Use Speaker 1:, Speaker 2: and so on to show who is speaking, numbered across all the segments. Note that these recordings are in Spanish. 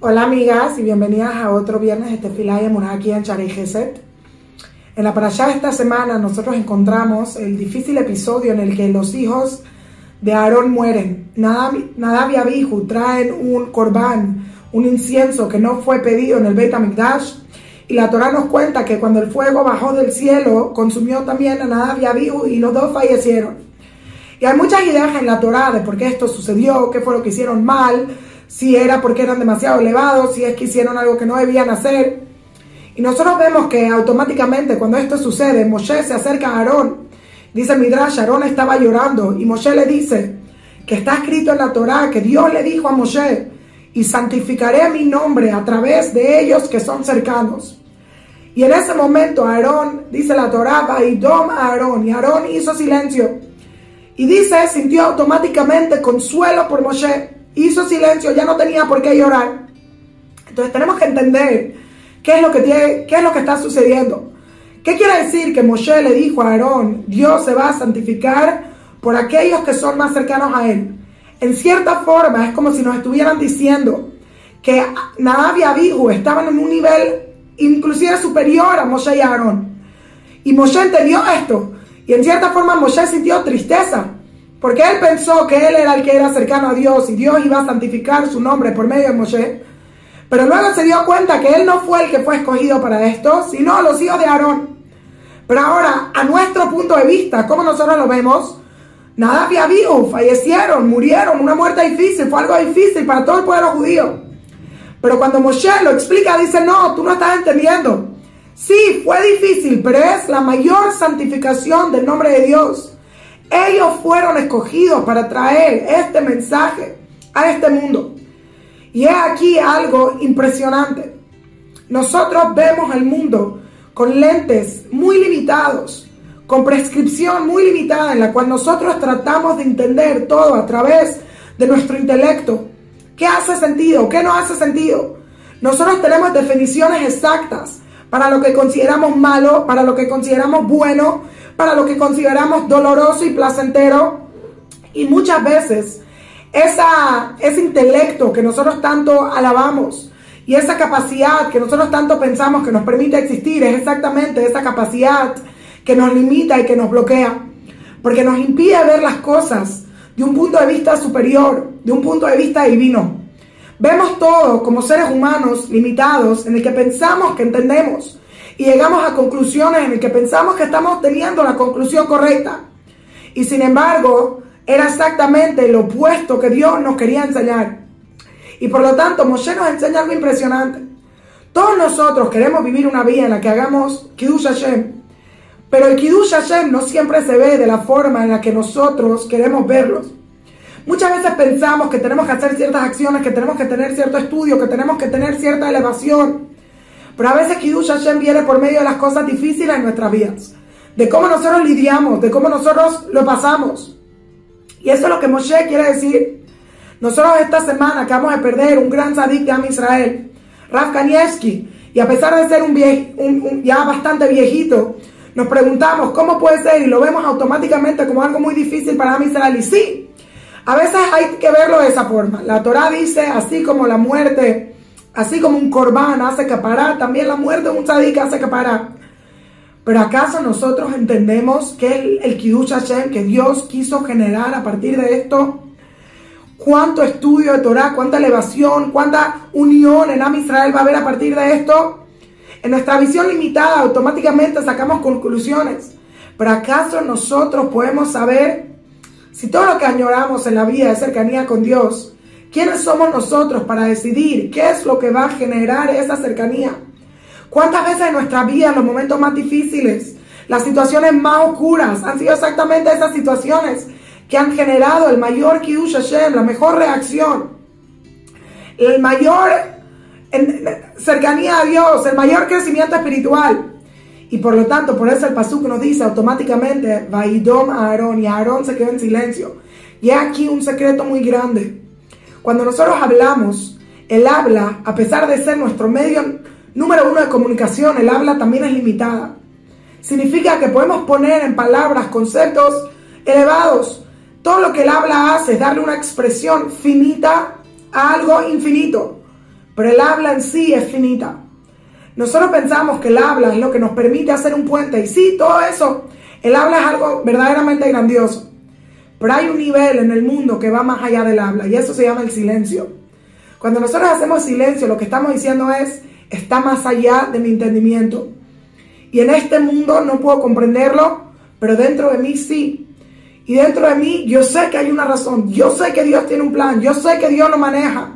Speaker 1: Hola amigas y bienvenidas a otro viernes de Tefilaya aquí en Charei Geset. En la parashá de esta semana nosotros encontramos el difícil episodio en el que los hijos de Aarón mueren. Nadab y Abihu traen un corbán, un incienso que no fue pedido en el Beit HaMikdash y la Torah nos cuenta que cuando el fuego bajó del cielo consumió también a Nadab y Abihu y los dos fallecieron. Y hay muchas ideas en la Torah de por qué esto sucedió, qué fue lo que hicieron mal, si era porque eran demasiado elevados, si es que hicieron algo que no debían hacer. Y nosotros vemos que automáticamente cuando esto sucede, Moshe se acerca a Aarón. Dice Midrash, Aarón estaba llorando y Moshe le dice que está escrito en la Torah que Dios le dijo a Moshe, y santificaré mi nombre a través de ellos que son cercanos. Y en ese momento Aarón, dice la Torah, Vaidom a Aarón, y Aarón hizo silencio. Y dice, sintió automáticamente consuelo por Moshe. Hizo silencio, ya no tenía por qué llorar. Entonces tenemos que entender qué es lo que, tiene, qué es lo que está sucediendo. ¿Qué quiere decir que Moshe le dijo a Aarón, Dios se va a santificar por aquellos que son más cercanos a él? En cierta forma es como si nos estuvieran diciendo que Nadab y Abihu estaban en un nivel inclusive superior a Moshe y Aarón. Y Moshe entendió esto. Y en cierta forma Moshe sintió tristeza, porque él pensó que él era el que era cercano a Dios y Dios iba a santificar su nombre por medio de Moshe. Pero luego se dio cuenta que él no fue el que fue escogido para esto, sino los hijos de Aarón. Pero ahora, a nuestro punto de vista, como nosotros lo vemos, Nadab y Abihu fallecieron, murieron, una muerte difícil, fue algo difícil para todo el pueblo judío. Pero cuando Moshe lo explica, dice, no, tú no estás entendiendo. Sí, fue difícil, pero es la mayor santificación del nombre de Dios. Ellos fueron escogidos para traer este mensaje a este mundo. Y es aquí algo impresionante. Nosotros vemos el mundo con lentes muy limitados, con prescripción muy limitada, en la cual nosotros tratamos de entender todo a través de nuestro intelecto. ¿Qué hace sentido? ¿Qué no hace sentido? Nosotros tenemos definiciones exactas para lo que consideramos malo, para lo que consideramos bueno, para lo que consideramos doloroso y placentero. Y muchas veces esa, ese intelecto que nosotros tanto alabamos y esa capacidad que nosotros tanto pensamos que nos permite existir es exactamente esa capacidad que nos limita y que nos bloquea, porque nos impide ver las cosas de un punto de vista superior, de un punto de vista divino. Vemos todo como seres humanos limitados en el que pensamos que entendemos y llegamos a conclusiones en el que pensamos que estamos teniendo la conclusión correcta. Y sin embargo, era exactamente lo opuesto que Dios nos quería enseñar. Y por lo tanto, Moshe nos enseña algo impresionante. Todos nosotros queremos vivir una vida en la que hagamos Kiddush Hashem. Pero el Kiddush Hashem no siempre se ve de la forma en la que nosotros queremos verlos. Muchas veces pensamos que tenemos que hacer ciertas acciones, que tenemos que tener cierto estudio, que tenemos que tener cierta elevación. Pero a veces Kiddush Hashem viene por medio de las cosas difíciles en nuestras vidas. De cómo nosotros lidiamos, de cómo nosotros lo pasamos. Y eso es lo que Moshe quiere decir. Nosotros esta semana acabamos de perder un gran sadik de Am Israel, Rav Kanievski. Y a pesar de ser un, ya bastante viejito, nos preguntamos cómo puede ser y lo vemos automáticamente como algo muy difícil para Am Israel. Y sí, a veces hay que verlo de esa forma. La Torah dice, así como la muerte, así como un corbán hace caparar, también la muerte de un tzadik hace caparar. Pero ¿acaso nosotros entendemos que el, el Kiddush Hashem que Dios quiso generar a partir de esto? ¿Cuánto estudio de Torah, cuánta elevación, cuánta unión en Am Israel va a haber a partir de esto? En nuestra visión limitada automáticamente sacamos conclusiones. Pero ¿acaso nosotros podemos saber si todo lo que añoramos en la vida es cercanía con Dios, ¿quiénes somos nosotros para decidir qué es lo que va a generar esa cercanía? ¿Cuántas veces en nuestra vida, en los momentos más difíciles, las situaciones más oscuras, han sido exactamente esas situaciones que han generado el mayor Kiddush Hashem, la mejor reacción, el mayor cercanía a Dios, el mayor crecimiento espiritual? Y por lo tanto, por eso el pasuk nos dice automáticamente, Vaidom a Aarón, y Aarón se quedó en silencio. Y aquí un secreto muy grande. Cuando nosotros hablamos, el habla, a pesar de ser nuestro medio número uno de comunicación, el habla también es limitada. Significa que podemos poner en palabras conceptos elevados. Todo lo que el habla hace es darle una expresión finita a algo infinito. pero el habla en sí es finita. Nosotros pensamos que el habla es lo que nos permite hacer un puente y sí, todo eso, el habla es algo verdaderamente grandioso. Pero hay un nivel en el mundo que va más allá del habla y eso se llama el silencio. Cuando nosotros hacemos silencio, lo que estamos diciendo es, está más allá de mi entendimiento. Y en este mundo no puedo comprenderlo, pero dentro de mí sí. Y dentro de mí yo sé que hay una razón, yo sé que Dios tiene un plan, yo sé que Dios lo maneja.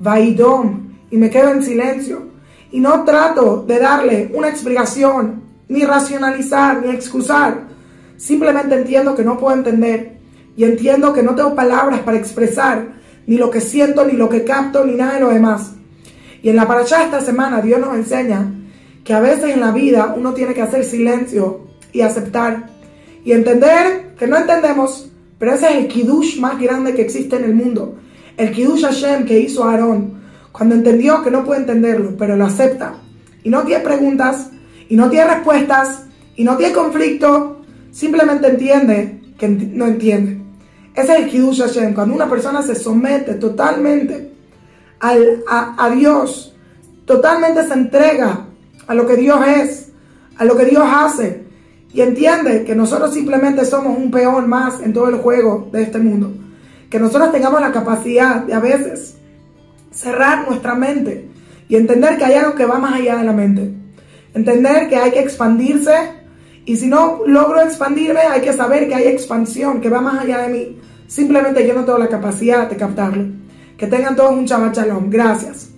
Speaker 1: Vaidón. Y me quedo en silencio. Y no trato de darle una explicación, ni racionalizar, ni excusar. Simplemente entiendo que no puedo entender. Y entiendo que no tengo palabras para expresar ni lo que siento, ni lo que capto, ni nada de lo demás. Y en la paracha esta semana Dios nos enseña que a veces en la vida uno tiene que hacer silencio y aceptar y entender que no entendemos, pero ese es el kiddush más grande que existe en el mundo. El kiddush Hashem que hizo Aarón cuando entendió que no puede entenderlo, pero lo acepta. Y no tiene preguntas, y no tiene respuestas, y no tiene conflicto, simplemente entiende que no entiende. Ese es el Kiddush Hashem, cuando una persona se somete totalmente al, a, Dios, totalmente se entrega a lo que Dios es, a lo que Dios hace, y entiende que nosotros simplemente somos un peón más en todo el juego de este mundo. Que nosotros tengamos la capacidad de a veces cerrar nuestra mente y entender que hay algo que va más allá de la mente. Entender que hay que expandirse y si no logro expandirme, hay que saber que hay expansión que va más allá de mí. Simplemente yo no tengo la capacidad de captarlo. Que tengan todos un Shabbat Shalom. Gracias.